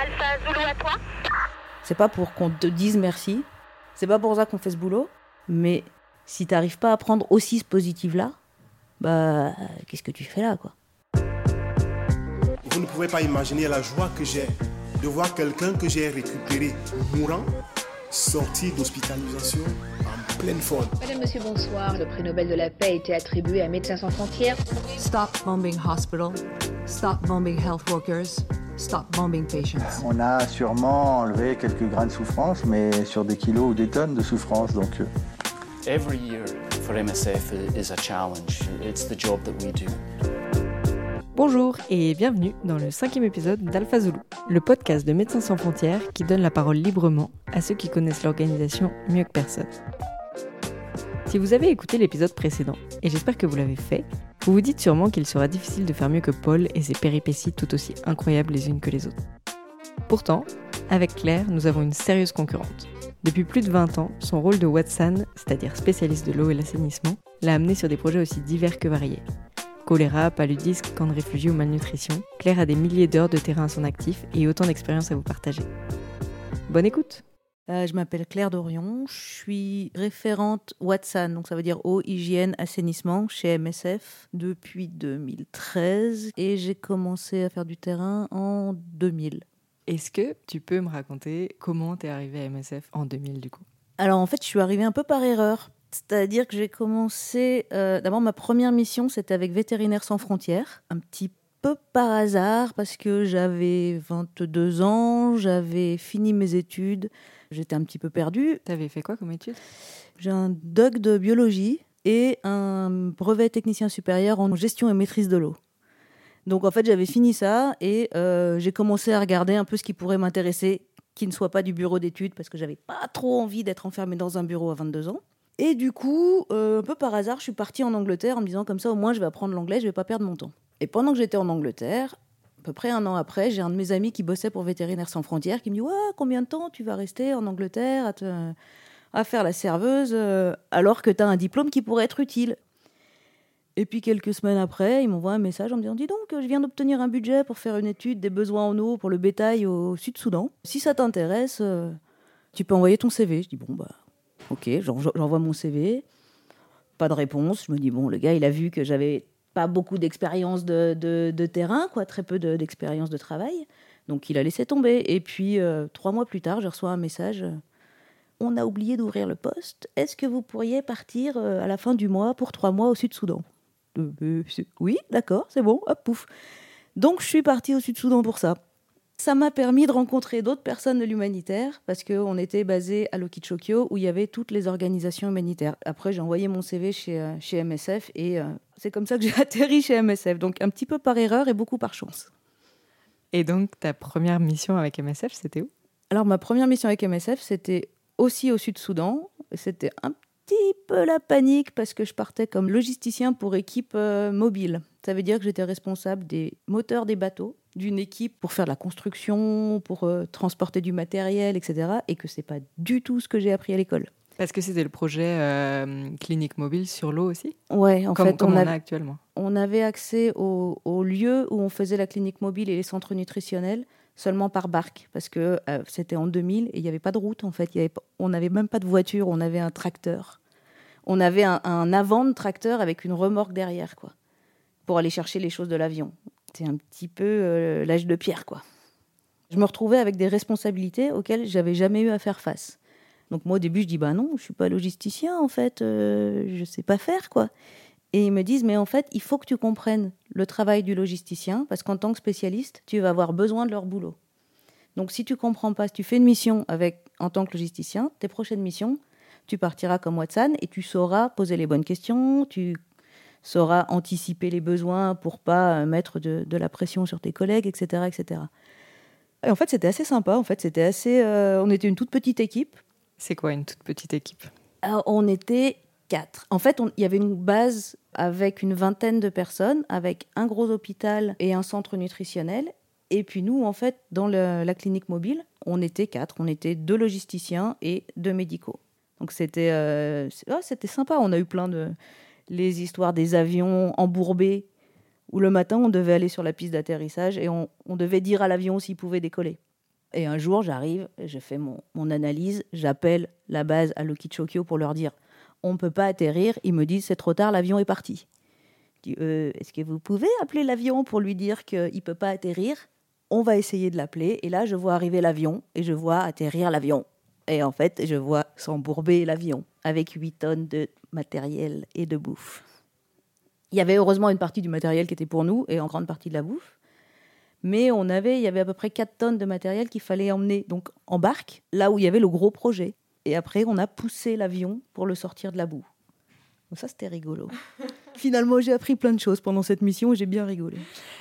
Alpha Zulu à toi. C'est pas pour qu'on te dise merci. C'est pas pour ça qu'on fait ce boulot. Mais si t'arrives pas à prendre aussi ce positif-là, bah, qu'est-ce que tu fais là, quoi? Vous ne pouvez pas imaginer la joie que j'ai de voir quelqu'un que j'ai récupéré mourant, sorti d'hospitalisation en pleine forme. Madame, Monsieur, bonsoir. Le prix Nobel de la paix a été attribué à Médecins sans frontières. Stop bombing hospital. Stop bombing health workers. Stop bombing patients. On a sûrement enlevé quelques grains de souffrance, mais sur des kilos ou des tonnes de souffrance. Donc, euh, Every year for MSF is a challenge. It's the job that we do. Bonjour et bienvenue dans le cinquième épisode d'Alpha Zulu, le podcast de Médecins sans frontières qui donne la parole librement à ceux qui connaissent l'organisation mieux que personne. Si vous avez écouté l'épisode précédent, et j'espère que vous l'avez fait, vous vous dites sûrement qu'il sera difficile de faire mieux que Paul et ses péripéties tout aussi incroyables les unes que les autres. Pourtant, avec Claire, nous avons une sérieuse concurrente. Depuis plus de 20 ans, son rôle de Watson, c'est-à-dire spécialiste de l'eau et l'assainissement, l'a amené sur des projets aussi divers que variés. Choléra, paludisme, camp de réfugiés ou malnutrition, Claire a des milliers d'heures de terrain à son actif et autant d'expériences à vous partager. Bonne écoute Euh, Je m'appelle Claire Dorion, je suis référente Watson, donc ça veut dire eau, hygiène, assainissement chez MSF depuis 2013 et j'ai commencé à faire du terrain en 2000. Est-ce que tu peux me raconter comment t'es arrivée à MSF en 2000 du coup? Alors en fait, je suis arrivée un peu par erreur. C'est-à-dire que j'ai commencé. euh, D'abord, ma première mission, c'était avec Vétérinaires sans frontières. Un petit peu par hasard, parce que j'avais 22 ans, j'avais fini mes études, j'étais un petit peu perdue. T'avais fait quoi comme étude? J'ai un doc de biologie et un brevet technicien supérieur en gestion et maîtrise de l'eau. Donc en fait, j'avais fini ça et euh, j'ai commencé à regarder un peu ce qui pourrait m'intéresser, qui ne soit pas du bureau d'études, parce que j'avais pas trop envie d'être enfermée dans un bureau à 22 ans. Et du coup, euh, un peu par hasard, je suis partie en Angleterre en me disant comme ça, au moins, je vais apprendre l'anglais, je vais pas perdre mon temps. Et pendant que j'étais en Angleterre, à peu près un an après, j'ai un de mes amis qui bossait pour Vétérinaires sans frontières qui me dit ouais, combien de temps tu vas rester en Angleterre à, faire la serveuse euh, alors que tu as un diplôme qui pourrait être utile Et puis quelques semaines après, il m'envoie un message en me disant dis donc, je viens d'obtenir un budget pour faire une étude des besoins en eau pour le bétail au Sud-Soudan. Si ça t'intéresse, euh, tu peux envoyer ton CV. Je dis bon bah ok, j'en- j'envoie mon CV. Pas de réponse. Je me dis bon, le gars, il a vu que j'avais pas beaucoup d'expérience de, de- terrain, quoi, très peu de- d'expérience de, travail. Donc il a laissé tomber. Et puis euh, trois mois plus tard, je reçois un message. On a oublié d'ouvrir le poste. Est-ce que vous pourriez partir euh, à la fin du mois pour trois mois au Sud-Soudan? Euh, Oui, d'accord, c'est bon. Hop, pouf. Donc je suis partie au Sud-Soudan pour ça. Ça m'a permis de rencontrer d'autres personnes de l'humanitaire parce qu'on était basé à Lokichokyo où il y avait toutes les organisations humanitaires. Après, j'ai envoyé mon CV chez, euh, chez MSF et euh, c'est comme ça que j'ai atterri chez MSF. Donc un petit peu par erreur et beaucoup par chance. Et donc ta première mission avec MSF, c'était où? Alors ma première mission avec MSF, c'était aussi au Sud-Soudan. C'était un petit peu la panique parce que je partais comme logisticien pour équipe euh, mobile. Ça veut dire que j'étais responsable des moteurs des bateaux, d'une équipe pour faire de la construction, pour euh, transporter du matériel, etc. Et que c'est pas du tout ce que j'ai appris à l'école. Parce que c'était le projet euh, clinique mobile sur l'eau aussi, Ouais, en comme, fait, comme on, a actuellement. on avait accès au, au lieu où on faisait la clinique mobile et les centres nutritionnels seulement par barque parce que euh, c'était en 2000 et il n'y avait pas de route en fait. Y avait on n'avait même pas de voiture, on avait un tracteur. On avait un, un avant de tracteur avec une remorque derrière quoi pour aller chercher les choses de l'avion. C'est un petit peu euh, l'âge de pierre quoi. Je me retrouvais avec des responsabilités auxquelles j'avais jamais eu à faire face. Donc moi au début je dis bah non, je suis pas logisticien en fait, euh, je sais pas faire quoi. Et ils me disent, mais en fait, il faut que tu comprennes le travail du logisticien, parce qu'en tant que spécialiste, tu vas avoir besoin de leur boulot. Donc si tu comprends pas, si tu fais une mission avec, en tant que logisticien, tes prochaines missions, tu partiras comme Watson et tu sauras poser les bonnes questions, tu sauras anticiper les besoins pour pas euh, mettre de, de la pression sur tes collègues, etc., etc. Et en fait, c'était assez sympa. En fait, c'était assez. euh, on était une toute petite équipe. C'est quoi une toute petite équipe? Alors, on était quatre. En fait, il y avait une base avec une vingtaine de personnes, avec un gros hôpital et un centre nutritionnel. Et puis nous, en fait, dans le- la clinique mobile, on était quatre. On était deux logisticiens et deux médicaux. Donc c'était euh, c'était sympa. On a eu plein de les histoires des avions embourbés où le matin on devait aller sur la piste d'atterrissage et on, devait dire à l'avion s'il pouvait décoller. Et un jour, j'arrive, je fais mon, mon analyse, j'appelle la base à Lokichokyo pour leur dire on ne peut pas atterrir. Ils me disent c'est trop tard, l'avion est parti. Je dis euh, est-ce que vous pouvez appeler l'avion pour lui dire qu'il ne peut pas atterrir? On va essayer de l'appeler. Et là, je vois arriver l'avion et je vois atterrir l'avion. Et en fait, je vois s'embourber l'avion avec 8 tonnes de matériel et de bouffe. Il y avait heureusement une partie du matériel qui était pour nous et en grande partie de la bouffe. Mais on avait, il y avait à peu près 4 tonnes de matériel qu'il fallait emmener donc en barque, là où il y avait le gros projet. Et après, on a poussé l'avion pour le sortir de la boue. Ça, c'était rigolo. Finalement, j'ai appris plein de choses pendant cette mission et j'ai bien rigolé.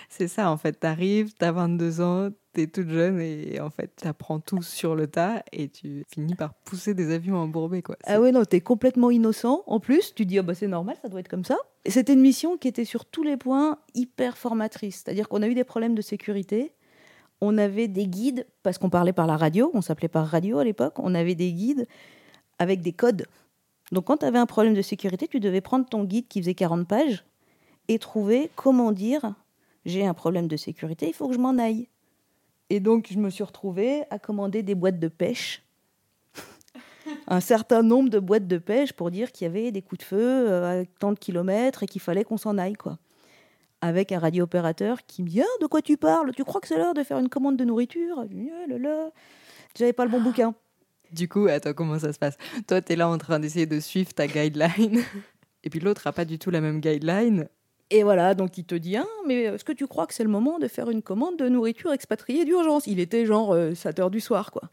C'est ça, en fait. T'arrives, t'as 22 ans, t'es toute jeune et en fait, t'apprends tout sur le tas et tu finis par pousser des avions embourbés, quoi. Ah ouais, non, t'es complètement innocent. En plus, tu dis, ah bah c'est normal, ça doit être comme ça. C'était une mission qui était sur tous les points hyper formatrice. C'est-à-dire qu'on a eu des problèmes de sécurité. On avait des guides, parce qu'on parlait par la radio, on s'appelait par radio à l'époque, on avait des guides avec des codes. Donc quand tu avais un problème de sécurité, tu devais prendre ton guide qui faisait 40 pages et trouver comment dire j'ai un problème de sécurité, il faut que je m'en aille. Et donc je me suis retrouvée à commander des boîtes de pêche, un certain nombre de boîtes de pêche pour dire qu'il y avait des coups de feu euh, à tant de kilomètres et qu'il fallait qu'on s'en aille quoi. Avec un radio-opérateur qui me dit ah, de quoi tu parles? Tu crois que c'est l'heure de faire une commande de nourriture? Ah J'avais pas le bon bouquin. Du coup, attends, comment ça se passe? Toi, t'es là en train d'essayer de suivre ta guideline. Et puis l'autre a pas du tout la même guideline. Et voilà, donc il te dit ah, mais est-ce que tu crois que c'est le moment de faire une commande de nourriture expatriée d'urgence? Il était genre euh, 7 heures du soir, quoi.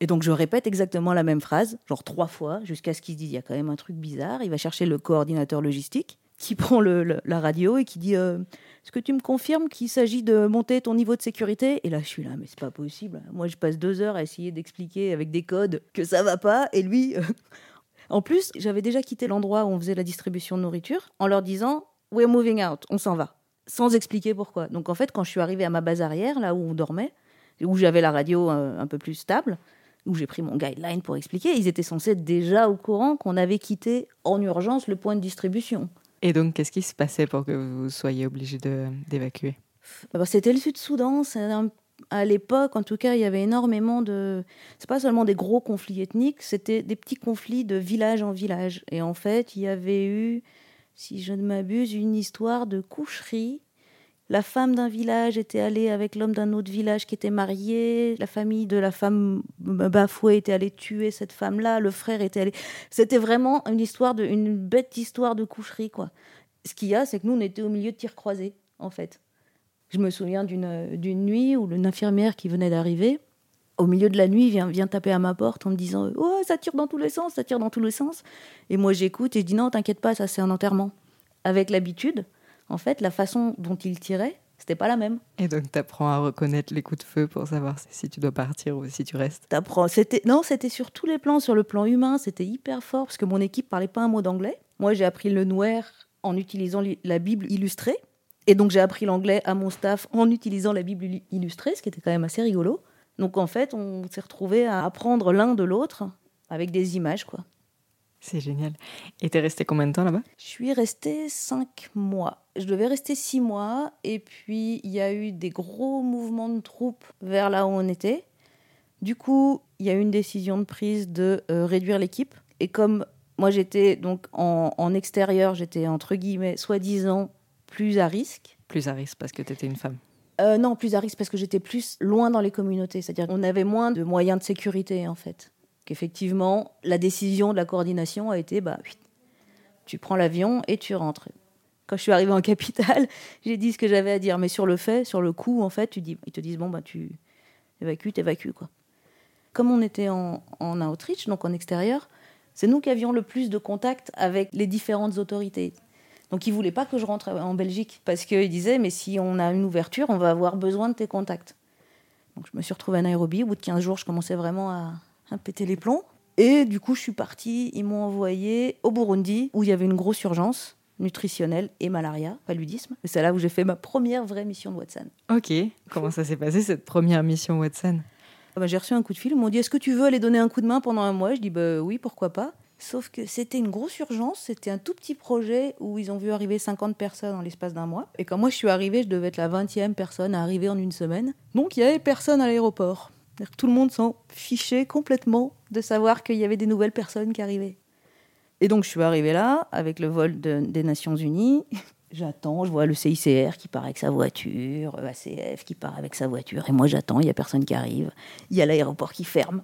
Et donc je répète exactement la même phrase, genre trois fois, jusqu'à ce qu'il se dise il y a quand même un truc bizarre. Il va chercher le coordinateur logistique qui prend la radio et qui dit euh, Est-ce que tu me confirmes qu'il s'agit de monter ton niveau de sécurité? Et là, je suis là, mais c'est pas possible. Moi, je passe deux heures à essayer d'expliquer avec des codes que ça va pas. Et lui, euh, en plus, j'avais déjà quitté l'endroit où on faisait la distribution de nourriture en leur disant We're moving out, on s'en va. Sans expliquer pourquoi. Donc en fait, quand je suis arrivée à ma base arrière, là où on dormait, où j'avais la radio euh, un peu plus stable, où j'ai pris mon guideline pour expliquer, ils étaient censés être déjà au courant qu'on avait quitté en urgence le point de distribution. Et donc, qu'est-ce qui se passait pour que vous soyez obligé d'évacuer? Bah, C'était le Sud-Soudan. À l'époque, en tout cas, il y avait énormément de. C'est pas seulement des gros conflits ethniques, c'était des petits conflits de village en village. Et en fait, il y avait eu, si je ne m'abuse, une histoire de coucherie. La femme d'un village était allée avec l'homme d'un autre village qui était marié. La famille de la femme bafouée était allée tuer cette femme-là. Le frère était allé. C'était vraiment une histoire de, une bête histoire de coucherie, quoi. Ce qu'il y a, c'est que nous, on était au milieu de tirs croisés, en fait. Je me souviens d'une d'une nuit où une infirmière qui venait d'arriver, au milieu de la nuit, vient, vient taper à ma porte en me disant Oh, ça tire dans tous les sens, ça tire dans tous les sens. Et moi, j'écoute et je dis Non, t'inquiète pas, ça c'est un enterrement. Avec l'habitude, en fait, la façon dont il tirait, c'était pas la même. Et donc, t'apprends à reconnaître les coups de feu pour savoir si tu dois partir ou si tu restes. T'apprends. C'était non, c'était sur tous les plans, sur le plan humain, c'était hyper fort parce que mon équipe parlait pas un mot d'anglais. Moi, j'ai appris le nouer en utilisant li- la Bible illustrée, et donc j'ai appris l'anglais à mon staff en utilisant la Bible illu- illustrée, ce qui était quand même assez rigolo. Donc en fait, on s'est retrouvés à apprendre l'un de l'autre avec des images, quoi. C'est génial. Et t'es resté combien de temps là-bas? Je suis restée cinq mois. Je devais rester six mois. Et puis, il y a eu des gros mouvements de troupes vers là où on était. Du coup, il y a eu une décision de prise de euh, réduire l'équipe. Et comme moi, j'étais donc en, en extérieur, j'étais entre guillemets, soi-disant, plus à risque. Plus à risque parce que t'étais une femme. Euh, non, plus à risque parce que j'étais plus loin dans les communautés. C'est-à-dire qu'on avait moins de moyens de sécurité, en fait. Qu'effectivement, la décision de la coordination a été bah, tu prends l'avion et tu rentres. Quand je suis arrivée en capitale, j'ai dit ce que j'avais à dire. Mais sur le fait, sur le coup, en fait, tu ils te disent bon, bah, tu évacues, t'évacues. Quoi. Comme on était en, en outreach, donc en extérieur, c'est nous qui avions le plus de contact avec les différentes autorités. Donc ils voulaient pas que je rentre en Belgique parce qu'ils disaient mais si on a une ouverture, on va avoir besoin de tes contacts. Donc je me suis retrouvée à Nairobi. Au bout de 15 jours, je commençais vraiment à, à péter les plombs. Et du coup, je suis partie. Ils m'ont envoyé au Burundi où il y avait une grosse urgence nutritionnelle et malaria, paludisme. Et c'est là où j'ai fait ma première vraie mission de Watson. Ok. Comment ça s'est passé cette première mission Watson? Ah bah, j'ai reçu un coup de fil. Ils m'ont dit Est-ce que tu veux aller donner un coup de main pendant un mois? Je dis bah, Oui, pourquoi pas. Sauf que c'était une grosse urgence. C'était un tout petit projet où ils ont vu arriver 50 personnes en l'espace d'un mois. Et quand moi je suis arrivée, je devais être la 20e personne à arriver en une semaine. Donc il y avait personne à l'aéroport. Tout le monde s'en fichait complètement de savoir qu'il y avait des nouvelles personnes qui arrivaient. Et donc je suis arrivée là avec le vol de- des Nations Unies. J'attends, je vois le CICR qui part avec sa voiture, euh, ACF qui part avec sa voiture, et moi j'attends, il n'y a personne qui arrive. Il y a l'aéroport qui ferme,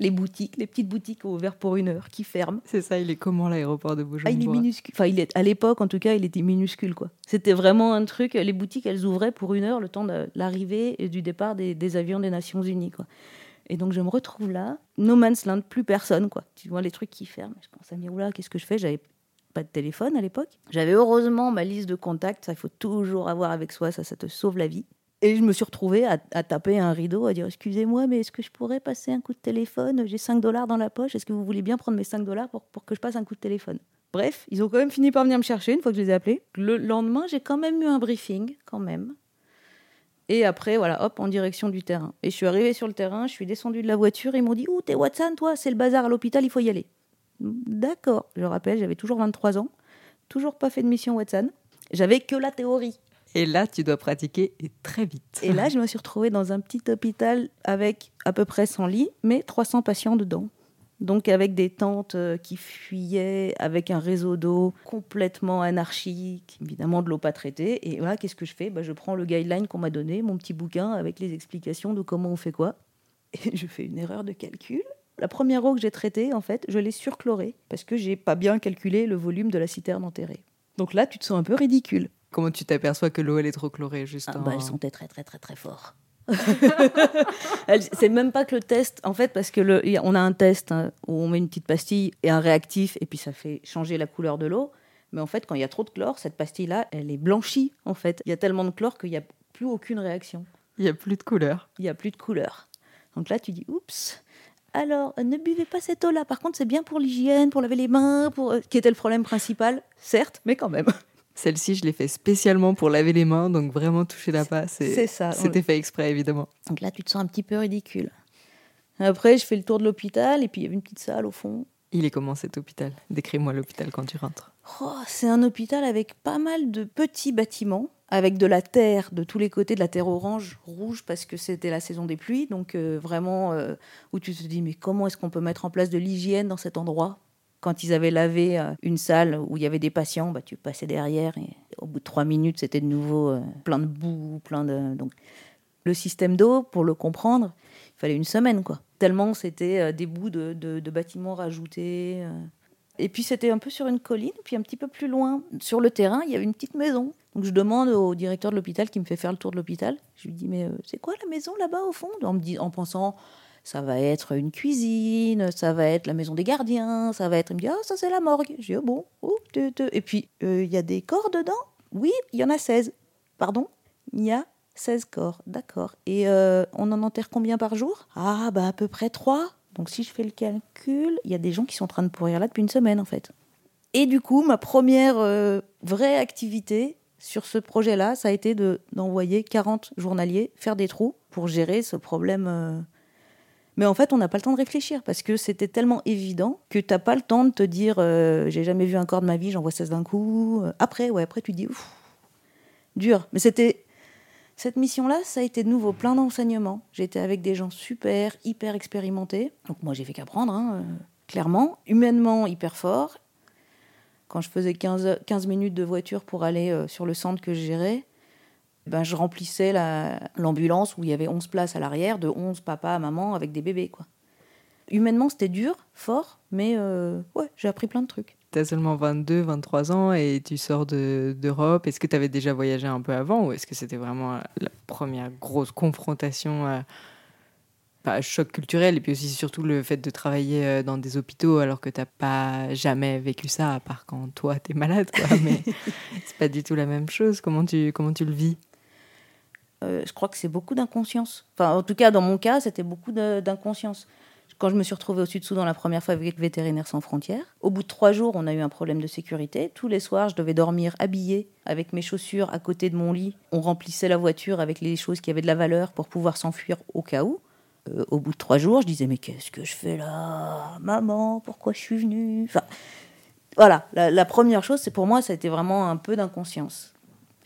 les boutiques, les petites boutiques ouvertes pour une heure qui ferment. C'est ça, il est comment l'aéroport de Ah, il est minuscule. Enfin, il est, à l'époque, en tout cas, il était minuscule, quoi. C'était vraiment un truc. Les boutiques, elles ouvraient pour une heure, le temps de l'arrivée et du départ des, des avions des Nations Unies, quoi. Et donc, je me retrouve là, no man's land, plus personne, quoi. Tu vois les trucs qui ferment. Je commence à me dire, oula, qu'est-ce que je fais? J'avais pas de téléphone à l'époque. J'avais heureusement ma liste de contacts. Ça, il faut toujours avoir avec soi. Ça, ça te sauve la vie. Et je me suis retrouvée à, taper un rideau, à dire Excusez-moi, mais est-ce que je pourrais passer un coup de téléphone? J'ai 5 dollars dans la poche. Est-ce que vous voulez bien prendre mes 5 dollars pour, pour que je passe un coup de téléphone? Bref, ils ont quand même fini par venir me chercher une fois que je les ai appelés. Le lendemain, j'ai quand même eu un briefing, quand même. Et après, voilà, hop, en direction du terrain. Et je suis arrivée sur le terrain, je suis descendue de la voiture, ils m'ont dit Ouh, t'es Watson, toi, c'est le bazar à l'hôpital, il faut y aller. D'accord, je rappelle, j'avais toujours 23 ans, toujours pas fait de mission Watson. J'avais que la théorie. Et là, tu dois pratiquer et très vite. Et là, je me suis retrouvée dans un petit hôpital avec à peu près 100 lits, mais 300 patients dedans. Donc avec des tentes euh, qui fuyaient, avec un réseau d'eau complètement anarchique, évidemment de l'eau pas traitée. Et voilà, qu'est-ce que je fais? Bah, Je prends le guideline qu'on m'a donné, mon petit bouquin avec les explications de comment on fait quoi. Et je fais une erreur de calcul. La première eau que j'ai traitée, en fait, je l'ai surchlorée parce que j'ai pas bien calculé le volume de la citerne enterrée. Donc là, tu te sens un peu ridicule. Comment tu t'aperçois que l'eau, elle est trop chlorée juste Ah en- bah, elles sentait très très très très fort. Elle- c'est même pas que le test, en fait, parce que le, on a un test hein, où on met une petite pastille et un réactif, et puis ça fait changer la couleur de l'eau. Mais en fait, quand il y a trop de chlore, cette pastille-là, elle est blanchie, en fait. Il y a tellement de chlore qu'il n'y a plus aucune réaction. Il n'y a plus de couleur. Il n'y a plus de couleur. Donc là, tu dis, oups. Alors, ne buvez pas cette eau-là. Par contre, c'est bien pour l'hygiène, pour laver les mains, pour... euh, qui était le problème principal, certes, mais quand même. Celle-ci, je l'ai fait spécialement pour laver les mains, donc vraiment toucher la passe. C'est ça. C'était fait exprès, évidemment. Donc là, tu te sens un petit peu ridicule. Après, je fais le tour de l'hôpital et puis il y avait une petite salle au fond. Il est comment cet hôpital? Décris-moi l'hôpital quand tu rentres. Oh, c'est un hôpital avec pas mal de petits bâtiments, avec de la terre de tous les côtés, de la terre orange, rouge, parce que c'était la saison des pluies. Donc euh, vraiment, euh, où tu te dis, mais comment est-ce qu'on peut mettre en place de l'hygiène dans cet endroit? Quand ils avaient lavé euh, une salle où il y avait des patients, bah, tu passais derrière et au bout de trois minutes, c'était de nouveau euh, plein de boue, plein de... Donc, le système d'eau, pour le comprendre, il fallait une semaine, quoi. Tellement c'était euh, des bouts de, de- bâtiments rajoutés. Et puis c'était un peu sur une colline, puis un petit peu plus loin, sur le terrain, il y avait une petite maison. Donc je demande au directeur de l'hôpital qui me fait faire le tour de l'hôpital. Je lui dis mais c'est quoi la maison là-bas au fond? En, me dis- en pensant ça va être une cuisine, ça va être la maison des gardiens, ça va être. Il me dit ah ça c'est la morgue. Je dis ah bon. oh, te, te. Et puis euh, il y a des corps dedans? Oui, il y en a 16. Pardon? Il y a 16 corps, d'accord. Et euh, on en enterre combien par jour? Ah, bah à peu près 3. Donc si je fais le calcul, il y a des gens qui sont en train de pourrir là depuis une semaine en fait. Et du coup, ma première euh, vraie activité sur ce projet-là, ça a été de- d'envoyer 40 journaliers faire des trous pour gérer ce problème. Mais en fait, on n'a pas le temps de réfléchir parce que c'était tellement évident que tu n'as pas le temps de te dire euh, j'ai jamais vu un corps de ma vie, j'envoie 16 d'un coup. Euh, Après, ouais, après tu dis ouf, dur. Mais c'était cette mission-là, ça a été de nouveau plein d'enseignements. J'étais avec des gens super, hyper expérimentés. Donc moi, j'ai fait qu'apprendre, hein, euh, clairement. Humainement, hyper fort. Quand je faisais 15, heures- 15 minutes de voiture pour aller sur le centre que je gérais, ben, je remplissais la- l'ambulance où il y avait 11 places à l'arrière, de 11 papas à maman avec des bébés. quoi. Humainement, c'était dur, fort, mais euh, ouais, j'ai appris plein de trucs. Tu as seulement 22, 23 ans et tu sors de- d'Europe. Est-ce que tu avais déjà voyagé un peu avant ou est-ce que c'était vraiment la première grosse confrontation à pas, choc culturel et puis aussi surtout le fait de travailler euh, dans des hôpitaux alors que tu pas jamais vécu ça à part quand toi tu es malade quoi. mais c'est pas du tout la même chose. Comment tu, comment tu le vis? Euh, je crois que c'est beaucoup d'inconscience. Enfin, en tout cas, dans mon cas, c'était beaucoup d'inconscience. Quand je me suis retrouvée au Sud-Soudan la première fois avec Vétérinaires sans frontières, au bout de trois jours, on a eu un problème de sécurité. Tous les soirs, je devais dormir habillée avec mes chaussures à côté de mon lit. On remplissait la voiture avec les choses qui avaient de la valeur pour pouvoir s'enfuir au cas où. Euh, au bout de trois jours, je disais mais qu'est-ce que je fais là, maman Pourquoi je suis venue? Enfin, voilà. La, la première chose, c'est pour moi, ça a été vraiment un peu d'inconscience.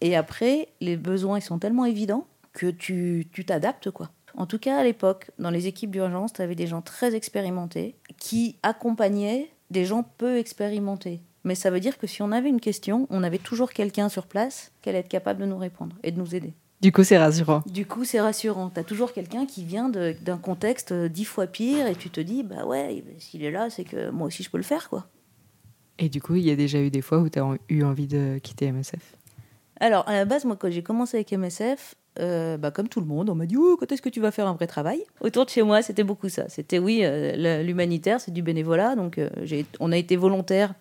Et après, les besoins ils sont tellement évidents que tu tu t'adaptes quoi. en tout cas à l'époque, dans les équipes d'urgence, tu avais des gens très expérimentés qui accompagnaient des gens peu expérimentés. Mais ça veut dire que si on avait une question, on avait toujours quelqu'un sur place qui allait être capable de nous répondre et de nous aider. Du coup, c'est rassurant. Du coup, c'est rassurant. Tu as toujours quelqu'un qui vient d'un contexte dix fois pire et tu te dis, bah ouais, s'il est là, c'est que moi aussi je peux le faire, quoi. Et du coup, il y a déjà eu des fois où tu as eu envie de quitter MSF. Alors, à la base, moi, quand j'ai commencé avec MSF, euh, bah, comme tout le monde, on m'a dit oh, quand est-ce que tu vas faire un vrai travail? Autour de chez moi, c'était beaucoup ça. C'était oui, euh, l'humanitaire, c'est du bénévolat. Donc, euh, on a été volontaire.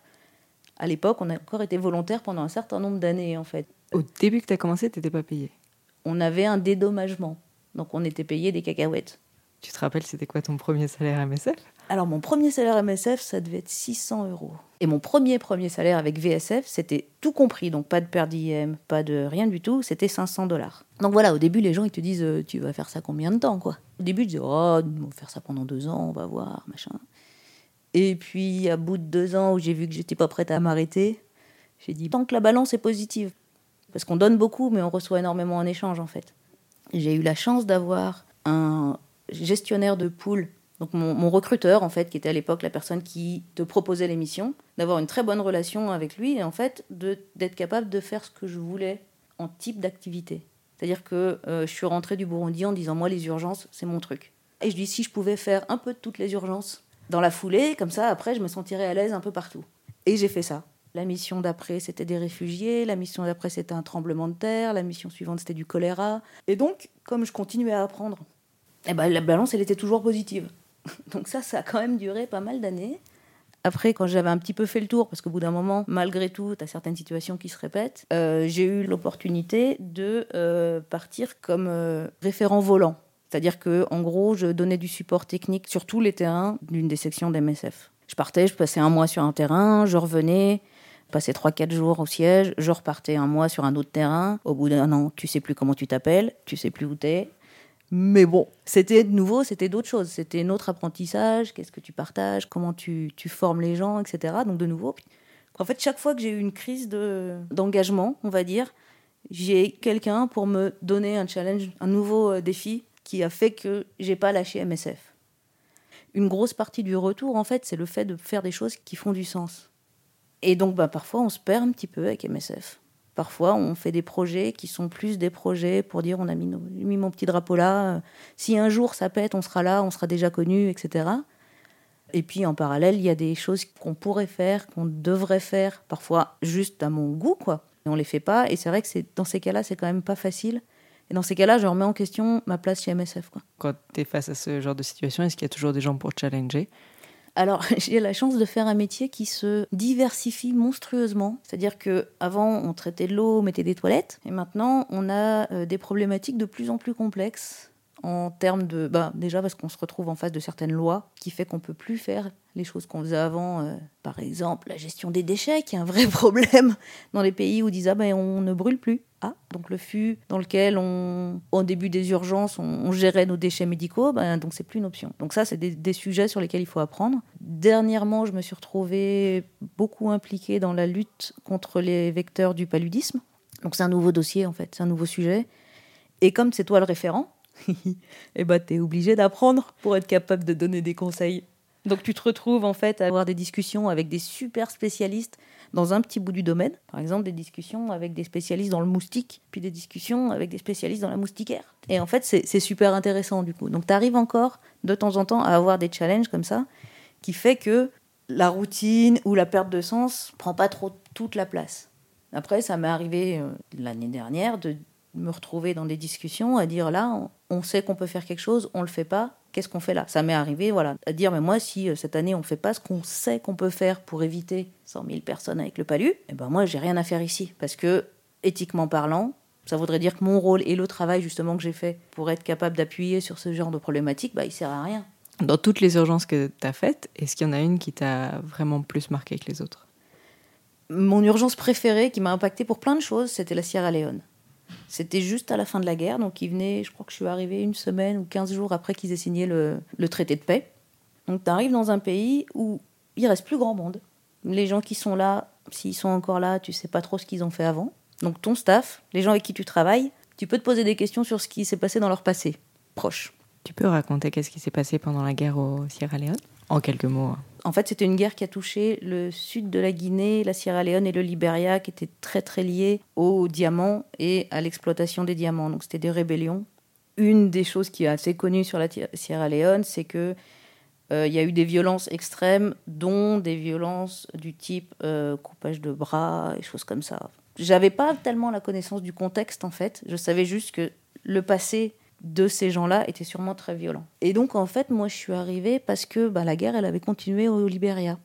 À l'époque, on a encore été volontaire pendant un certain nombre d'années, en fait. Au début que tu as commencé, tu pas payé. On avait un dédommagement. Donc, on était payé des cacahuètes. Tu te rappelles, c'était quoi ton premier salaire MSF Alors, mon premier salaire MSF, ça devait être 600 euros. Et mon premier premier salaire avec VSF, c'était tout compris. Donc, pas de per diem, pas de rien du tout. C'était 500 dollars. Donc, voilà, au début, les gens, ils te disent euh, Tu vas faire ça combien de temps, quoi? Au début, je disais Oh, on va faire ça pendant deux ans, on va voir, machin. Et puis, à bout de deux ans où j'ai vu que j'étais pas prête à m'arrêter, j'ai dit Tant que la balance est positive. Parce qu'on donne beaucoup, mais on reçoit énormément en échange, en fait. J'ai eu la chance d'avoir un gestionnaire de pool, donc mon, recruteur, en fait, qui était à l'époque la personne qui te proposait l'émission, d'avoir une très bonne relation avec lui et en fait d'être capable de faire ce que je voulais en type d'activité. C'est-à-dire que euh, je suis rentrée du Burundi en disant moi les urgences c'est mon truc. Et je dis si je pouvais faire un peu de toutes les urgences dans la foulée, comme ça après je me sentirais à l'aise un peu partout. Et j'ai fait ça. La mission d'après c'était des réfugiés, la mission d'après c'était un tremblement de terre, la mission suivante c'était du choléra. Et donc comme je continuais à apprendre, eh ben, la balance elle était toujours positive. Donc ça, ça a quand même duré pas mal d'années. Après, quand j'avais un petit peu fait le tour, parce qu'au bout d'un moment, malgré tout, tu as certaines situations qui se répètent, euh, j'ai eu l'opportunité de euh, partir comme euh, référent volant. C'est-à-dire que, en gros, je donnais du support technique sur tous les terrains d'une des sections d'MSF. Je partais, je passais un mois sur un terrain, je revenais, passais 3-4 jours au siège, je repartais un mois sur un autre terrain. Au bout d'un an, tu sais plus comment tu t'appelles, tu sais plus où t'es. Mais bon, c'était de nouveau, c'était d'autres choses. C'était notre apprentissage, qu'est-ce que tu partages, comment tu, tu formes les gens, etc. Donc de nouveau, en fait, chaque fois que j'ai eu une crise de- d'engagement, on va dire, j'ai quelqu'un pour me donner un challenge, un nouveau euh, défi qui a fait que j'ai pas lâché MSF. Une grosse partie du retour, en fait, c'est le fait de faire des choses qui font du sens. Et donc, bah, parfois, on se perd un petit peu avec MSF. Parfois, on fait des projets qui sont plus des projets pour dire on a mis, mon petit drapeau là. euh, Si un jour ça pète, on sera là, on sera déjà connu, etc. Et puis en parallèle, il y a des choses qu'on pourrait faire, qu'on devrait faire, parfois juste à mon goût, quoi. Et on les fait pas. Et c'est vrai que c'est dans ces cas-là, c'est quand même pas facile. Et dans ces cas-là, je remets en question ma place chez MSF, quoi. Quand tu es face à ce genre de situation, est-ce qu'il y a toujours des gens pour challenger? Alors, j'ai la chance de faire un métier qui se diversifie monstrueusement. C'est-à-dire que avant, on traitait de l'eau, on mettait des toilettes, et maintenant, on a euh, des problématiques de plus en plus complexes en termes de, bah, déjà parce qu'on se retrouve en face de certaines lois qui fait qu'on peut plus faire les choses qu'on faisait avant. euh, par exemple, la gestion des déchets, qui est un vrai problème dans les pays où ils disent ah ben on ne brûle plus. Ah, donc le fût dans lequel on, au début des urgences, on, on gérait nos déchets médicaux, ben, donc c'est plus une option. Donc ça, c'est des sujets sur lesquels il faut apprendre. Dernièrement, je me suis retrouvée beaucoup impliquée dans la lutte contre les vecteurs du paludisme. Donc c'est un nouveau dossier en fait, c'est un nouveau sujet. Et comme c'est toi le référent, eh ben, tu es obligé d'apprendre pour être capable de donner des conseils. Donc tu te retrouves en fait à avoir des discussions avec des super spécialistes dans un petit bout du domaine. Par exemple, des discussions avec des spécialistes dans le moustique, puis des discussions avec des spécialistes dans la moustiquaire. Et en fait, c'est c'est super intéressant du coup. Donc tu arrives encore de temps en temps à avoir des challenges comme ça qui fait que la routine ou la perte de sens prend pas trop toute la place. Après, ça m'est arrivé euh, l'année dernière de me retrouver dans des discussions à dire là, on, sait qu'on peut faire quelque chose, on le fait pas. Qu'est-ce qu'on fait là? Ça m'est arrivé, voilà, à dire mais moi si euh, cette année on fait pas ce qu'on sait qu'on peut faire pour éviter 100 000 personnes avec le palu, eh ben moi j'ai rien à faire ici parce que éthiquement parlant, ça voudrait dire que mon rôle et le travail justement que j'ai fait pour être capable d'appuyer sur ce genre de problématique, bah il sert à rien. Dans toutes les urgences que tu as faites, est-ce qu'il y en a une qui t'a vraiment plus marqué que les autres? Mon urgence préférée qui m'a impacté pour plein de choses, c'était la Sierra Leone. C'était juste à la fin de la guerre, donc ils venaient, je crois que je suis arrivée une semaine ou 15 jours après qu'ils aient signé le, traité de paix. Donc tu arrives dans un pays où il reste plus grand monde. Les gens qui sont là, s'ils sont encore là, tu sais pas trop ce qu'ils ont fait avant. Donc ton staff, les gens avec qui tu travailles, tu peux te poser des questions sur ce qui s'est passé dans leur passé proche. Tu peux raconter qu'est-ce qui s'est passé pendant la guerre au Sierra Leone? En quelques mots. hein. En fait, c'était une guerre qui a touché le sud de la Guinée, la Sierra Leone et le Liberia, qui étaient très très liés aux diamants et à l'exploitation des diamants. Donc c'était des rébellions. Une des choses qui est assez connue sur la Sierra Leone, c'est que euh, il y a eu des violences extrêmes, dont des violences du type euh, coupage de bras et choses comme ça. J'avais pas tellement la connaissance du contexte en fait. Je savais juste que le passé de ces gens-là était sûrement très violent. Et donc en fait, moi je suis arrivée parce que bah, la guerre elle avait continué au Libéria.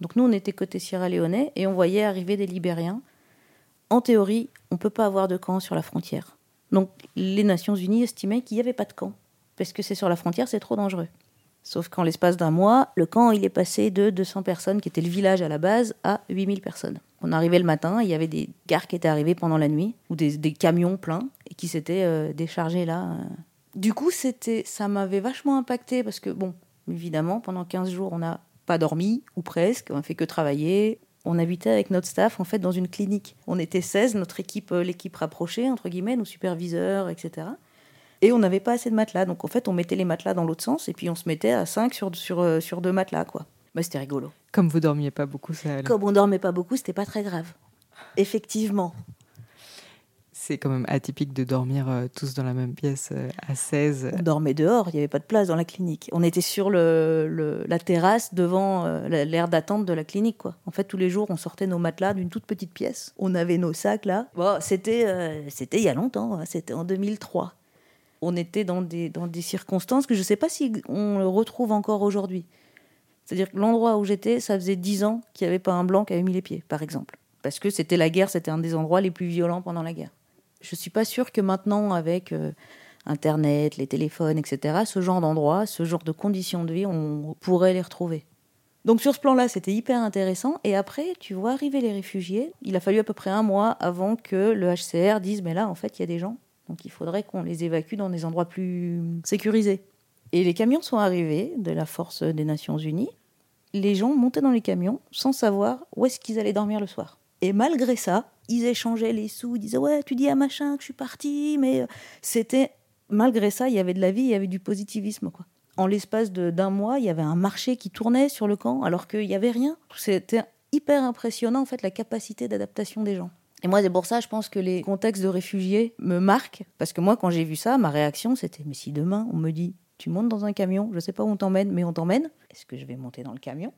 Donc nous on était côté Sierra Leone et on voyait arriver des Libériens. En théorie, on peut pas avoir de camp sur la frontière. Donc les Nations Unies estimaient qu'il n'y avait pas de camp parce que c'est sur la frontière, c'est trop dangereux. Sauf qu'en l'espace d'un mois, le camp il est passé de 200 personnes, qui était le village à la base, à 8000 personnes. On arrivait le matin, il y avait des gares qui étaient arrivées pendant la nuit, ou des, camions pleins, et qui s'étaient euh, déchargés là. euh. Du coup, c'était, ça m'avait vachement impacté, parce que, bon, évidemment, pendant 15 jours, on n'a pas dormi, ou presque, on a fait que travailler. On habitait avec notre staff, en fait, dans une clinique. On était 16, notre équipe, euh, l'équipe rapprochée, entre guillemets, nos superviseurs, etc. Et on n'avait pas assez de matelas. Donc en fait, on mettait les matelas dans l'autre sens et puis on se mettait à 5 sur, sur, sur deux matelas, quoi. Bah, c'était rigolo. Comme vous dormiez pas beaucoup, ça allait. Comme on dormait pas beaucoup, c'était pas très grave. Effectivement. C'est quand même atypique de dormir euh, tous dans la même pièce euh, à 16. On dormait dehors, il n'y avait pas de place dans la clinique. On était sur le, le- la terrasse devant euh, la- l'aire d'attente de la clinique, quoi. En fait, tous les jours, on sortait nos matelas d'une toute petite pièce. On avait nos sacs là. Bon, c'était euh, c'était il y a longtemps, hein. c'était en 2003. On était dans des, dans des circonstances que je ne sais pas si on le retrouve encore aujourd'hui. C'est-à-dire que l'endroit où j'étais, ça faisait 10 ans qu'il n'y avait pas un blanc qui avait mis les pieds, par exemple. Parce que c'était la guerre, c'était un des endroits les plus violents pendant la guerre. Je ne suis pas sûre que maintenant, avec euh, Internet, les téléphones, etc., ce genre d'endroit, ce genre de conditions de vie, on pourrait les retrouver. Donc sur ce plan-là, c'était hyper intéressant. Et après, tu vois arriver les réfugiés. Il a fallu à peu près un mois avant que le HCR dise, mais là, en fait, il y a des gens. Donc il faudrait qu'on les évacue dans des endroits plus sécurisés. Et les camions sont arrivés de la force des Nations Unies. Les gens montaient dans les camions sans savoir où est-ce qu'ils allaient dormir le soir. Et malgré ça, ils échangeaient les sous, ils disaient ouais, tu dis à machin que je suis parti, mais euh, c'était malgré ça, il y avait de la vie, il y avait du positivisme quoi. En l'espace d'un mois, il y avait un marché qui tournait sur le camp alors qu'il n'y avait rien. C'était hyper impressionnant en fait la capacité d'adaptation des gens. Et moi, c'est pour ça, je pense que les contextes de réfugiés me marquent. Parce que moi, quand j'ai vu ça, ma réaction, c'était Mais si demain, on me dit Tu montes dans un camion, je sais pas où on t'emmène, mais on t'emmène, est-ce que je vais monter dans le camion?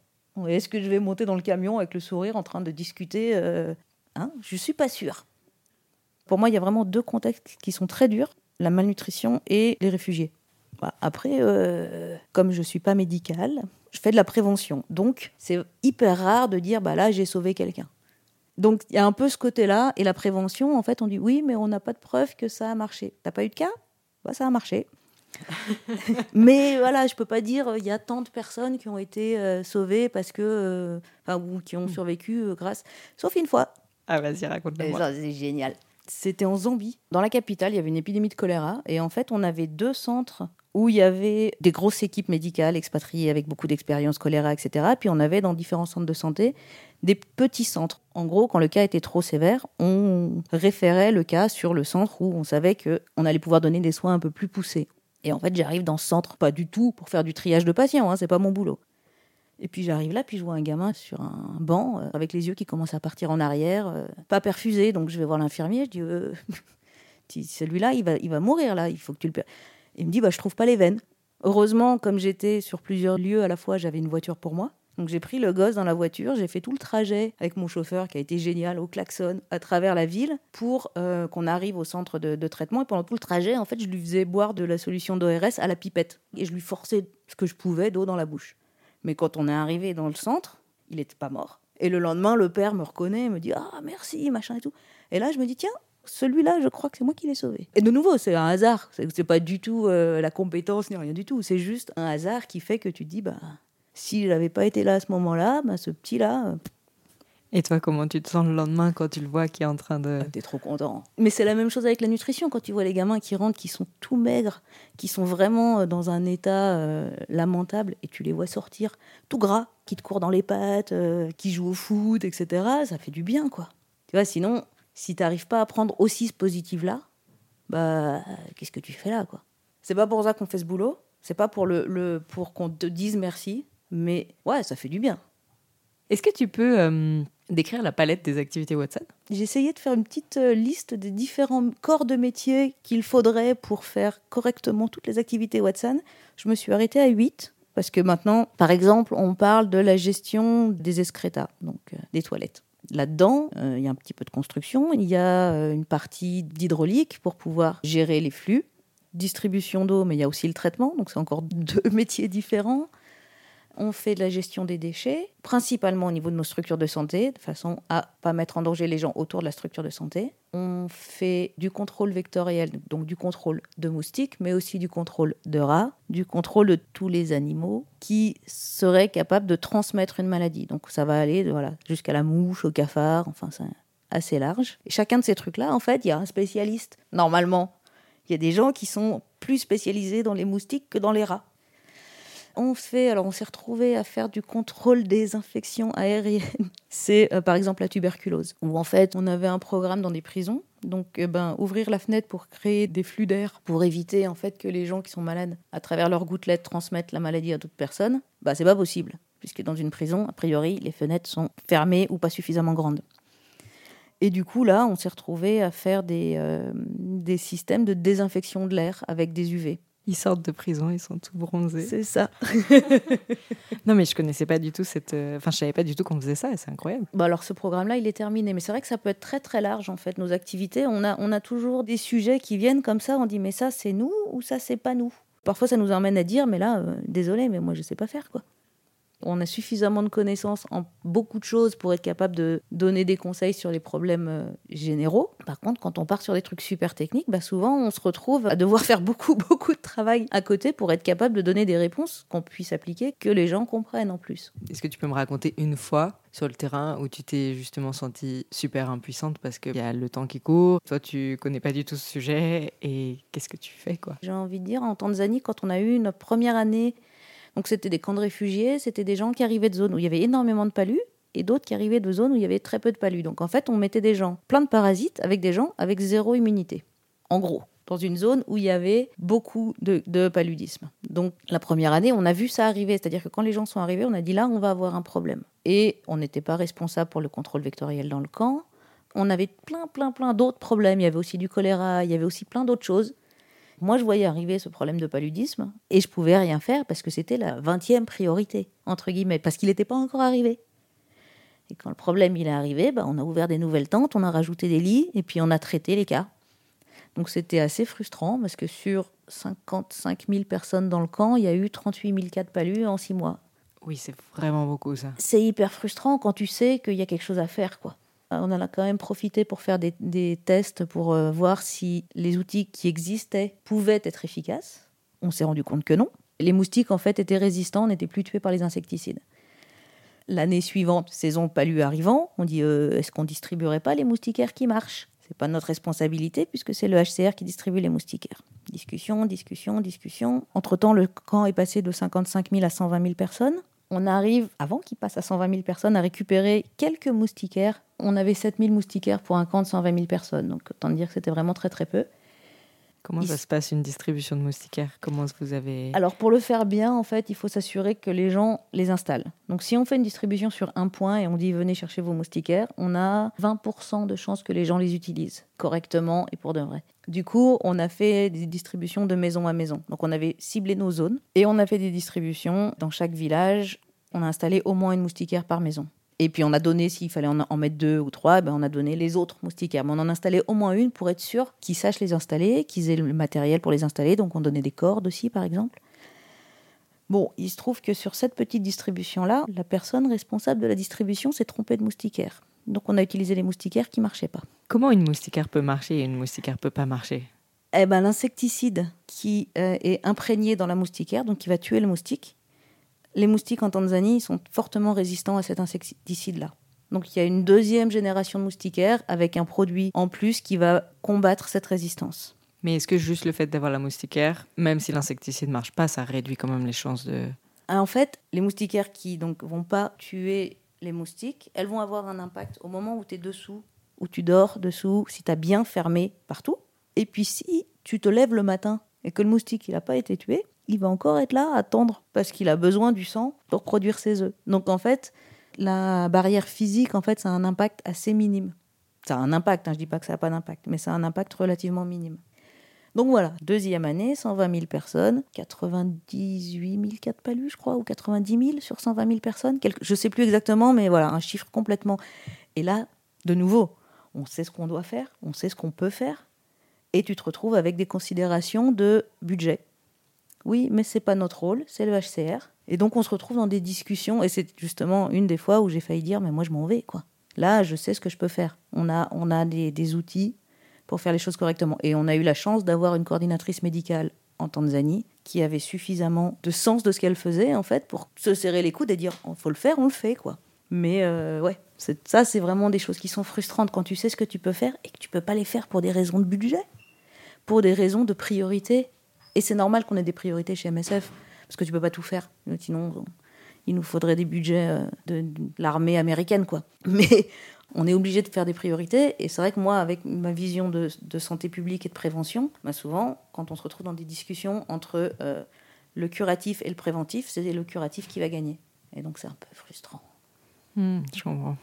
Est-ce que je vais monter dans le camion avec le sourire en train de discuter euh, hein? Je suis pas sûre. Pour moi, il y a vraiment deux contextes qui sont très durs la malnutrition et les réfugiés. Bah, Après, euh, comme je suis pas médicale, je fais de la prévention. Donc, c'est hyper rare de dire bah là, j'ai sauvé quelqu'un. Donc, il y a un peu ce côté-là. Et la prévention, en fait, on dit oui, mais on n'a pas de preuve que ça a marché. T'as pas eu de cas? Bah, Ça a marché. mais voilà, je peux pas dire euh, il y a tant de personnes qui ont été euh, sauvées parce que. euh, Enfin, ou qui ont survécu euh, grâce. Sauf une fois. Ah, vas-y, ça, c'est génial. C'était en Zambie. Dans la capitale, il y avait une épidémie de choléra. Et en fait, on avait deux centres où il y avait des grosses équipes médicales expatriées avec beaucoup d'expérience choléra, etc. Puis on avait dans différents centres de santé des petits centres. En gros, quand le cas était trop sévère, on référait le cas sur le centre où on savait qu'on allait pouvoir donner des soins un peu plus poussés. Et en fait, j'arrive dans ce centre, pas du tout pour faire du triage de patients, hein, c'est pas mon boulot. Et puis j'arrive là, puis je vois un gamin sur un banc, euh, avec les yeux qui commencent à partir en arrière, euh, pas perfusé. Donc je vais voir l'infirmier, je dis euh, celui-là, il va, il va mourir là, il faut que tu le. Il me dit bah, Je trouve pas les veines. Heureusement, comme j'étais sur plusieurs lieux à la fois, j'avais une voiture pour moi. Donc j'ai pris le gosse dans la voiture, j'ai fait tout le trajet avec mon chauffeur qui a été génial au klaxon à travers la ville pour euh, qu'on arrive au centre de, traitement. Et pendant tout le trajet, en fait, je lui faisais boire de la solution d'ORS à la pipette et je lui forçais ce que je pouvais d'eau dans la bouche. Mais quand on est arrivé dans le centre, il n'était pas mort. Et le lendemain, le père me reconnaît, me dit Ah, merci, machin et tout. Et là, je me dis Tiens, celui-là, je crois que c'est moi qui l'ai sauvé. Et de nouveau, c'est un hasard. C'est pas du tout euh, la compétence ni rien du tout. C'est juste un hasard qui fait que tu te dis Bah, s'il n'avait pas été là à ce moment-là, bah, ce petit-là, euh, Et toi, comment tu te sens le lendemain quand tu le vois qui est en train de... T'es trop content. Mais c'est la même chose avec la nutrition. Quand tu vois les gamins qui rentrent, qui sont tout maigres, qui sont vraiment euh, dans un état euh, lamentable, et tu les vois sortir tout gras, qui te courent dans les pattes, euh, qui jouent au foot, etc., ça fait du bien, quoi. Tu vois, sinon, si t'arrives pas à prendre aussi ce positif-là, bah, qu'est-ce que tu fais là, quoi? C'est pas pour ça qu'on fait ce boulot. C'est pas pour, le, le- pour qu'on te dise merci. Mais ouais, ça fait du bien. Est-ce que tu peux euh, décrire la palette des activités Watson? J'ai essayé de faire une petite euh, liste des différents corps de métier qu'il faudrait pour faire correctement toutes les activités Watson. Je me suis arrêtée à 8 parce que maintenant, par exemple, on parle de la gestion des excrétas, donc euh, des toilettes. Là-dedans, euh, il y a un petit peu de construction, il y a une partie d'hydraulique pour pouvoir gérer les flux, distribution d'eau, mais il y a aussi le traitement, donc c'est encore deux métiers différents. On fait de la gestion des déchets, principalement au niveau de nos structures de santé, de façon à pas mettre en danger les gens autour de la structure de santé. On fait du contrôle vectoriel, donc du contrôle de moustiques, mais aussi du contrôle de rats, du contrôle de tous les animaux qui seraient capables de transmettre une maladie. Donc ça va aller voilà, jusqu'à la mouche, au cafard, enfin c'est assez large. Et chacun de ces trucs-là, en fait, il y a un spécialiste. Normalement, il y a des gens qui sont plus spécialisés dans les moustiques que dans les rats. On fait, alors on s'est retrouvé à faire du contrôle des infections aériennes. C'est euh, par exemple la tuberculose, où en fait on avait un programme dans des prisons. Donc eh ben, ouvrir la fenêtre pour créer des flux d'air, pour éviter en fait que les gens qui sont malades, à travers leurs gouttelettes, transmettent la maladie à d'autres personnes, bah c'est pas possible. Puisque dans une prison, a priori, les fenêtres sont fermées ou pas suffisamment grandes. Et du coup, là, on s'est retrouvé à faire des, euh, des systèmes de désinfection de l'air avec des UV. Ils sortent de prison, ils sont tout bronzés. C'est ça. Non, mais je connaissais pas du tout cette. euh, Enfin, je savais pas du tout qu'on faisait ça, et c'est incroyable. Bah alors ce programme-là, il est terminé. Mais c'est vrai que ça peut être très très large en fait, nos activités. On a, on a toujours des sujets qui viennent comme ça. On dit mais ça c'est nous ou ça c'est pas nous? Parfois ça nous emmène à dire mais là, euh, désolé, mais moi je sais pas faire quoi. On a suffisamment de connaissances en beaucoup de choses pour être capable de donner des conseils sur les problèmes euh, généraux. Par contre, quand on part sur des trucs super techniques, bah souvent on se retrouve à devoir faire beaucoup beaucoup de travail à côté pour être capable de donner des réponses qu'on puisse appliquer, que les gens comprennent en plus. Est-ce que tu peux me raconter une fois sur le terrain où tu t'es justement sentie super impuissante parce qu'il y a le temps qui court, toi tu connais pas du tout ce sujet et qu'est-ce que tu fais quoi? J'ai envie de dire, en Tanzanie, quand on a eu notre première année, donc c'était des camps de réfugiés, c'était des gens qui arrivaient de zones où il y avait énormément de palus et d'autres qui arrivaient de zones où il y avait très peu de palus. Donc en fait, on mettait des gens plein de parasites avec des gens avec zéro immunité. En gros, dans une zone où il y avait beaucoup de, de paludisme. Donc la première année, on a vu ça arriver, c'est-à-dire que quand les gens sont arrivés, on a dit là, on va avoir un problème. Et on n'était pas responsable pour le contrôle vectoriel dans le camp. On avait plein, plein, plein d'autres problèmes. Il y avait aussi du choléra, il y avait aussi plein d'autres choses. Moi, je voyais arriver ce problème de paludisme et je pouvais rien faire parce que c'était la 20e priorité, entre guillemets, parce qu'il n'était pas encore arrivé. Et quand le problème il est arrivé, bah, on a ouvert des nouvelles tentes, on a rajouté des lits et puis on a traité les cas. Donc c'était assez frustrant parce que sur 55 000 personnes dans le camp, il y a eu 38 000 cas de palud en six mois. Oui, c'est vraiment beaucoup ça. C'est hyper frustrant quand tu sais qu'il y a quelque chose à faire, quoi. On en a quand même profité pour faire des, des tests pour euh, voir si les outils qui existaient pouvaient être efficaces. On s'est rendu compte que non. Les moustiques, en fait, étaient résistants, n'étaient plus tués par les insecticides. L'année suivante, saison palu arrivant, on dit euh, est-ce qu'on distribuerait pas les moustiquaires qui marchent? C'est pas notre responsabilité puisque c'est le HCR qui distribue les moustiquaires. Discussion, discussion, discussion. Entre-temps, le camp est passé de 55 000 à 120 000 personnes. On arrive, avant qu'il passe à 120 000 personnes, à récupérer quelques moustiquaires. On avait 7 000 moustiquaires pour un camp de 120 000 personnes. Donc, autant dire que c'était vraiment très, très peu. Comment ça se passe une distribution de moustiquaires? Comment vous avez Alors, pour le faire bien, en fait, il faut s'assurer que les gens les installent. Donc, si on fait une distribution sur un point et on dit venez chercher vos moustiquaires, on a 20% de chances que les gens les utilisent correctement et pour de vrai. Du coup, on a fait des distributions de maison à maison. Donc, on avait ciblé nos zones et on a fait des distributions dans chaque village. On a installé au moins une moustiquaire par maison. Et puis on a donné, s'il fallait en, en mettre deux ou trois, ben on a donné les autres moustiquaires. Mais on en installait au moins une pour être sûr qu'ils sachent les installer, qu'ils aient le matériel pour les installer. Donc on donnait des cordes aussi, par exemple. Bon, il se trouve que sur cette petite distribution-là, la personne responsable de la distribution s'est trompée de moustiquaire. Donc on a utilisé les moustiquaires qui marchaient pas. Comment une moustiquaire peut marcher et une moustiquaire peut pas marcher? Eh ben, l'insecticide qui euh, est imprégné dans la moustiquaire, donc qui va tuer le moustique, les moustiques en Tanzanie sont fortement résistants à cet insecticide-là. Donc il y a une deuxième génération de moustiquaires avec un produit en plus qui va combattre cette résistance. Mais est-ce que juste le fait d'avoir la moustiquaire, même si l'insecticide ne marche pas, ça réduit quand même les chances de... Ah, En fait, les moustiquaires qui donc vont pas tuer les moustiques, elles vont avoir un impact au moment où tu es dessous, où tu dors dessous, si tu as bien fermé partout. Et puis si tu te lèves le matin et que le moustique il n'a pas été tué, il va encore être là à attendre parce qu'il a besoin du sang pour produire ses œufs. Donc en fait, la barrière physique, en fait, ça a un impact assez minime. Ça a un impact, hein, je dis pas que ça n'a pas d'impact, mais ça a un impact relativement minime. Donc voilà, deuxième année, 120 000 personnes, 98 000 cas de palus, je crois, ou 90 000 sur 120 000 personnes. Quelque- je sais plus exactement, mais voilà, un chiffre complètement. Et là, de nouveau, on sait ce qu'on doit faire, on sait ce qu'on peut faire, et tu te retrouves avec des considérations de budget. Oui, mais c'est pas notre rôle, c'est le HCR. Et donc on se retrouve dans des discussions, et c'est justement une des fois où j'ai failli dire, mais moi je m'en vais, quoi. Là, je sais ce que je peux faire. On a, on a des, outils pour faire les choses correctement. Et on a eu la chance d'avoir une coordinatrice médicale en Tanzanie qui avait suffisamment de sens de ce qu'elle faisait, en fait, pour se serrer les coudes et dire, il faut le faire, on le fait, quoi. Mais euh, ouais, ça, c'est vraiment des choses qui sont frustrantes quand tu sais ce que tu peux faire et que tu peux pas les faire pour des raisons de budget, pour des raisons de priorité. Et c'est normal qu'on ait des priorités chez MSF, parce que tu peux pas tout faire. Sinon, on- il nous faudrait des budgets euh, de, l'armée américaine, quoi. Mais on est obligé de faire des priorités. Et c'est vrai que moi, avec ma vision de, de santé publique et de prévention, bah souvent, quand on se retrouve dans des discussions entre euh, le curatif et le préventif, c'est le curatif qui va gagner. Et donc, c'est un peu frustrant. Hmm, je comprends.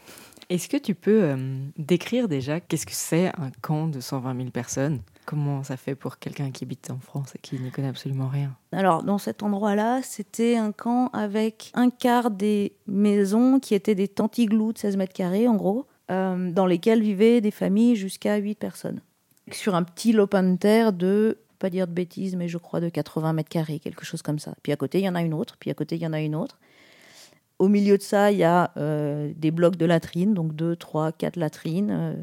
Est-ce que tu peux euh, décrire déjà qu'est-ce que c'est un camp de 120 000 personnes? Comment ça fait pour quelqu'un qui habite en France et qui n'y connaît absolument rien Alors, dans cet endroit-là, c'était un camp avec un quart des maisons qui étaient des tantiglous de 16 mètres carrés, en gros, euh, dans lesquelles vivaient des familles jusqu'à 8 personnes. Sur un petit lopin de terre de, pas dire de bêtises, mais je crois de 80 mètres carrés, quelque chose comme ça. Puis à côté, il y en a une autre, puis à côté, il y en a une autre. Au milieu de ça, il y a euh, des blocs de latrines, donc 2, 3, 4 latrines. euh,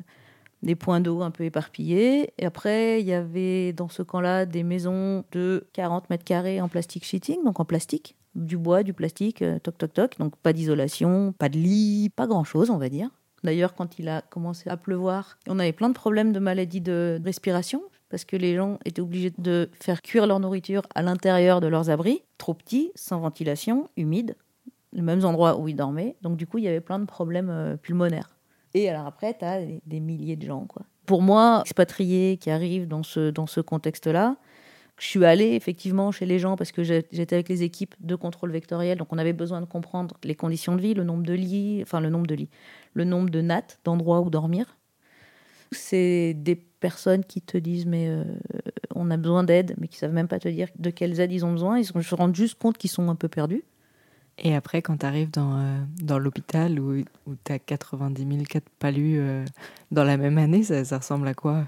des points d'eau un peu éparpillés. Et après, il y avait dans ce camp-là des maisons de 40 mètres carrés en plastique sheeting, donc en plastique, du bois, du plastique, euh, toc toc toc. Donc pas d'isolation, pas de lit, pas grand-chose, on va dire. D'ailleurs, quand il a commencé à pleuvoir, on avait plein de problèmes de maladies de respiration parce que les gens étaient obligés de faire cuire leur nourriture à l'intérieur de leurs abris, trop petits, sans ventilation, humides, les mêmes endroits où ils dormaient. Donc du coup, il y avait plein de problèmes euh, pulmonaires. Et alors après, tu as des, milliers de gens. Quoi. Pour moi, expatrié qui arrive dans ce, dans ce contexte-là, je suis allée effectivement chez les gens parce que j'étais avec les équipes de contrôle vectoriel, donc on avait besoin de comprendre les conditions de vie, le nombre de lits, enfin le nombre de lits, le nombre de nattes, d'endroits où dormir. C'est des personnes qui te disent mais euh, on a besoin d'aide, mais qui savent même pas te dire de quelles aides ils ont besoin. Ils se rendent juste compte qu'ils sont un peu perdus. Et après, quand tu arrives dans, euh, dans l'hôpital où, où tu as 90 000 cas de palus euh, dans la même année, ça, ça ressemble à quoi?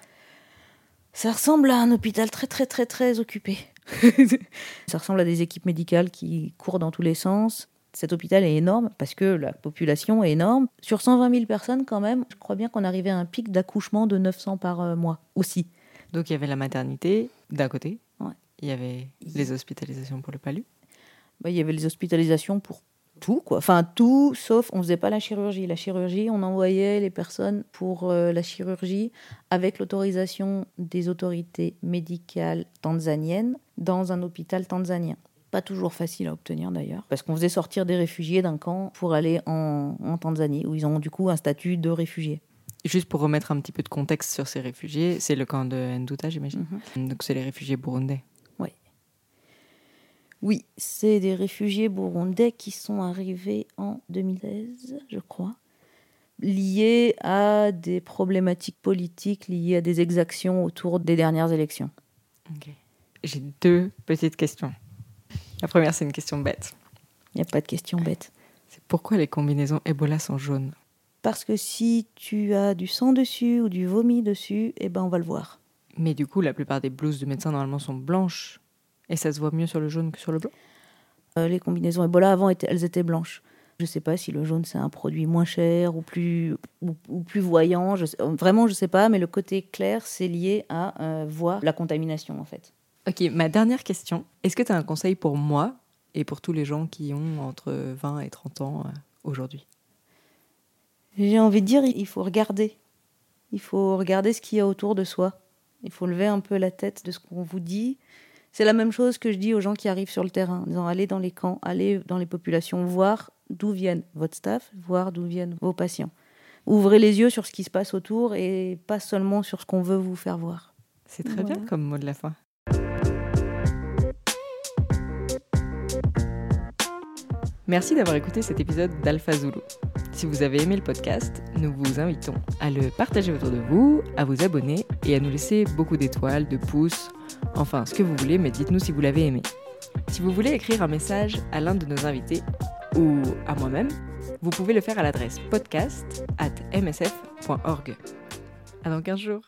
Ça ressemble à un hôpital très très très très occupé. ça ressemble à des équipes médicales qui courent dans tous les sens. Cet hôpital est énorme parce que la population est énorme. Sur 120 000 personnes quand même, je crois bien qu'on arrivait à un pic d'accouchement de 900 par euh, mois aussi. Donc il y avait la maternité d'un côté, Ouais. il y avait les hospitalisations pour le palu. Bah, il y avait les hospitalisations pour tout, quoi. Enfin, tout, sauf on faisait pas la chirurgie. La chirurgie, on envoyait les personnes pour euh, la chirurgie avec l'autorisation des autorités médicales tanzaniennes dans un hôpital tanzanien. Pas toujours facile à obtenir d'ailleurs, parce qu'on faisait sortir des réfugiés d'un camp pour aller en, en Tanzanie, où ils ont du coup un statut de réfugiés. Juste pour remettre un petit peu de contexte sur ces réfugiés, c'est le camp de Nduta, j'imagine. Donc c'est les réfugiés burundais. Oui, c'est des réfugiés burundais qui sont arrivés en 2016, je crois, liés à des problématiques politiques, liées à des exactions autour des dernières élections. J'ai deux petites questions. La première, c'est une question bête. Il n'y a pas de question bête. C'est pourquoi les combinaisons Ebola sont jaunes? Parce que si tu as du sang dessus ou du vomi dessus, eh ben on va le voir. Mais du coup, la plupart des blouses de médecins, normalement, sont blanches. Et ça se voit mieux sur le jaune que sur le blanc? Euh, les combinaisons Ebola avant, étaient- elles étaient blanches. Je ne sais pas si le jaune c'est un produit moins cher ou plus, ou, ou plus voyant. Je sais- vraiment, je ne sais pas, mais le côté clair, c'est lié à euh, voir la contamination en fait. Ok, ma dernière question. Est-ce que tu as un conseil pour moi et pour tous les gens qui ont entre 20 et 30 ans euh, aujourd'hui? J'ai envie de dire, il faut regarder. Il faut regarder ce qu'il y a autour de soi. Il faut lever un peu la tête de ce qu'on vous dit. C'est la même chose que je dis aux gens qui arrivent sur le terrain, en disant allez dans les camps, allez dans les populations, voir d'où viennent votre staff, voir d'où viennent vos patients. Ouvrez les yeux sur ce qui se passe autour et pas seulement sur ce qu'on veut vous faire voir. C'est très Voilà. bien comme mot de la fin. Merci d'avoir écouté cet épisode d'Alpha Zulu. Si vous avez aimé le podcast, nous vous invitons à le partager autour de vous, à vous abonner et à nous laisser beaucoup d'étoiles, de pouces, enfin ce que vous voulez, mais dites-nous si vous l'avez aimé. Si vous voulez écrire un message à l'un de nos invités ou à moi-même, vous pouvez le faire à l'adresse podcast at msf.org. À dans 15 jours.